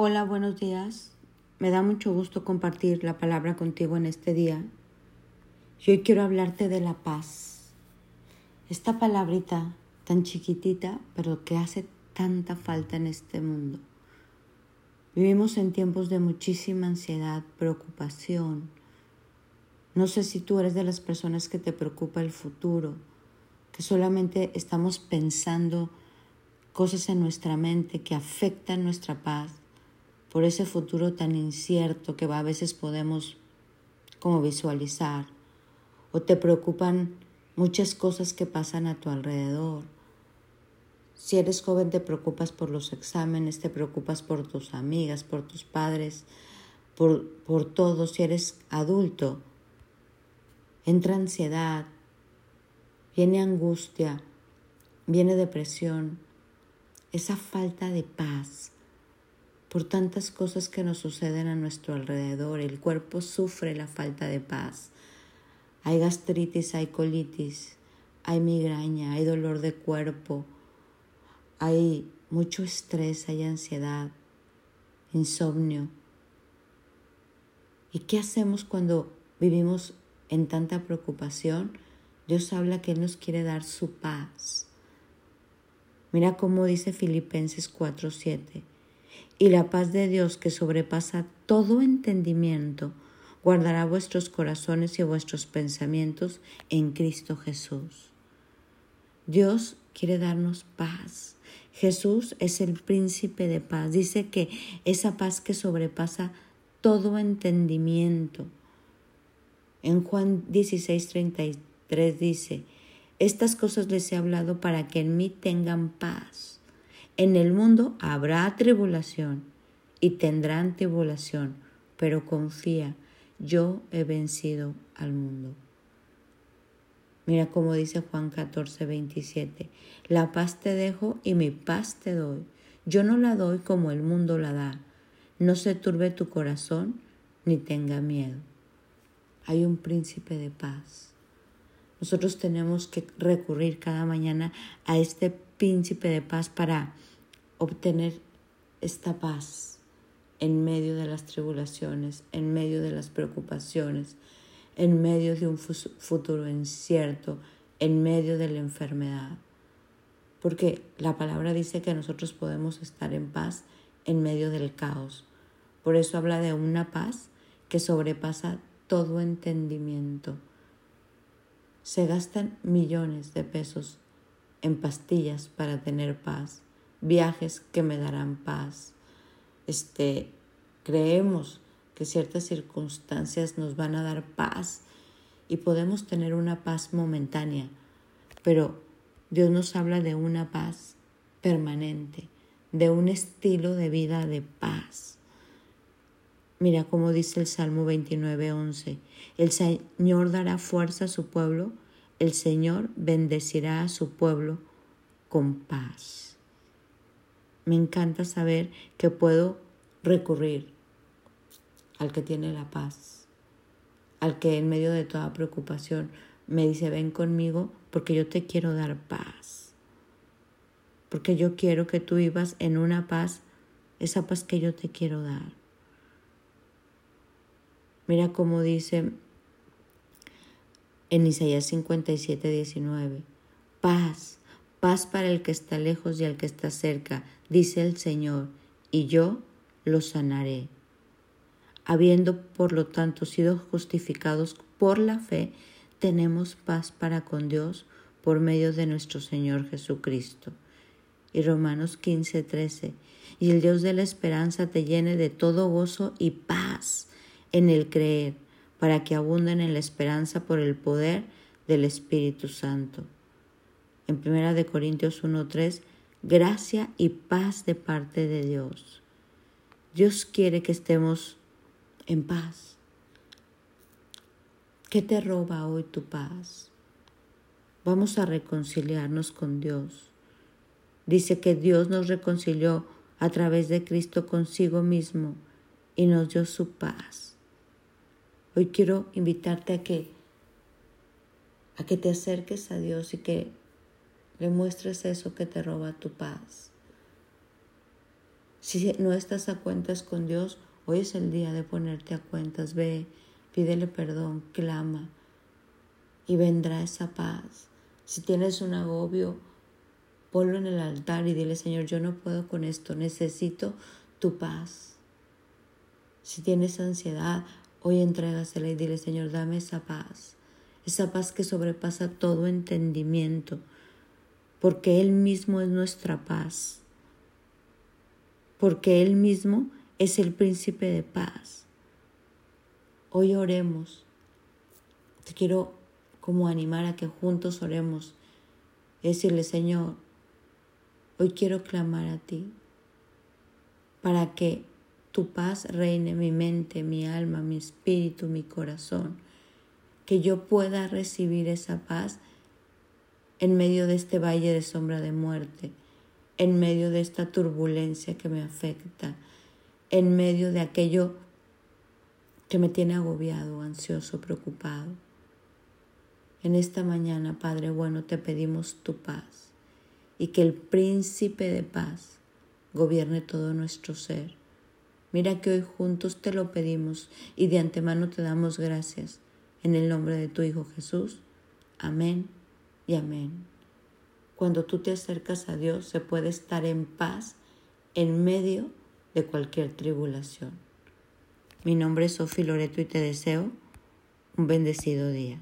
Hola, buenos días. Me da mucho gusto compartir la palabra contigo en este día. Y hoy quiero hablarte de la paz. Esta palabrita tan chiquitita, pero que hace tanta falta en este mundo. Vivimos en tiempos de muchísima ansiedad, preocupación. No sé si tú eres de las personas que te preocupa el futuro, que solamente estamos pensando cosas en nuestra mente que afectan nuestra paz por ese futuro tan incierto que a veces podemos como visualizar, o te preocupan muchas cosas que pasan a tu alrededor. Si eres joven te preocupas por los exámenes, te preocupas por tus amigas, por tus padres, por, por todo. Si eres adulto, entra ansiedad, viene angustia, viene depresión, esa falta de paz por tantas cosas que nos suceden a nuestro alrededor. El cuerpo sufre la falta de paz. Hay gastritis, hay colitis, hay migraña, hay dolor de cuerpo, hay mucho estrés, hay ansiedad, insomnio. ¿Y qué hacemos cuando vivimos en tanta preocupación? Dios habla que Él nos quiere dar su paz. Mira cómo dice Filipenses 4:7 y la paz de Dios que sobrepasa todo entendimiento, guardará vuestros corazones y vuestros pensamientos en Cristo Jesús. Dios quiere darnos paz. Jesús es el príncipe de paz. Dice que esa paz que sobrepasa todo entendimiento. En Juan 16:33 dice, estas cosas les he hablado para que en mí tengan paz. En el mundo habrá tribulación y tendrán tribulación, pero confía, yo he vencido al mundo. Mira cómo dice Juan 14, 27, la paz te dejo y mi paz te doy. Yo no la doy como el mundo la da. No se turbe tu corazón ni tenga miedo. Hay un príncipe de paz. Nosotros tenemos que recurrir cada mañana a este príncipe de paz para obtener esta paz en medio de las tribulaciones, en medio de las preocupaciones, en medio de un futuro incierto, en medio de la enfermedad. Porque la palabra dice que nosotros podemos estar en paz en medio del caos. Por eso habla de una paz que sobrepasa todo entendimiento. Se gastan millones de pesos en pastillas para tener paz viajes que me darán paz. Este, creemos que ciertas circunstancias nos van a dar paz y podemos tener una paz momentánea, pero Dios nos habla de una paz permanente, de un estilo de vida de paz. Mira cómo dice el Salmo 29:11, el Señor dará fuerza a su pueblo, el Señor bendecirá a su pueblo con paz me encanta saber que puedo recurrir al que tiene la paz, al que en medio de toda preocupación me dice, ven conmigo porque yo te quiero dar paz, porque yo quiero que tú vivas en una paz, esa paz que yo te quiero dar. Mira cómo dice en Isaías 57, 19, paz paz para el que está lejos y al que está cerca, dice el Señor, y yo lo sanaré. Habiendo, por lo tanto, sido justificados por la fe, tenemos paz para con Dios por medio de nuestro Señor Jesucristo. Y Romanos 15, 13. Y el Dios de la esperanza te llene de todo gozo y paz en el creer, para que abunden en la esperanza por el poder del Espíritu Santo en 1 de Corintios 1:3, gracia y paz de parte de Dios. Dios quiere que estemos en paz. ¿Qué te roba hoy tu paz? Vamos a reconciliarnos con Dios. Dice que Dios nos reconcilió a través de Cristo consigo mismo y nos dio su paz. Hoy quiero invitarte a que a que te acerques a Dios y que le muestres eso que te roba tu paz. Si no estás a cuentas con Dios, hoy es el día de ponerte a cuentas. Ve, pídele perdón, clama y vendrá esa paz. Si tienes un agobio, ponlo en el altar y dile, Señor, yo no puedo con esto, necesito tu paz. Si tienes ansiedad, hoy entrégasela y dile, Señor, dame esa paz, esa paz que sobrepasa todo entendimiento, porque Él mismo es nuestra paz, porque Él mismo es el príncipe de paz. Hoy oremos. Te quiero como animar a que juntos oremos. decirle, Señor, hoy quiero clamar a ti para que tu paz reine mi mente, mi alma, mi espíritu, mi corazón. Que yo pueda recibir esa paz en medio de este valle de sombra de muerte, en medio de esta turbulencia que me afecta, en medio de aquello que me tiene agobiado, ansioso, preocupado. En esta mañana, Padre bueno, te pedimos tu paz y que el príncipe de paz gobierne todo nuestro ser. Mira que hoy juntos te lo pedimos y de antemano te damos gracias. En el nombre de tu Hijo Jesús. Amén y amén. Cuando tú te acercas a Dios se puede estar en paz en medio de cualquier tribulación. Mi nombre es Sofi Loreto y te deseo un bendecido día.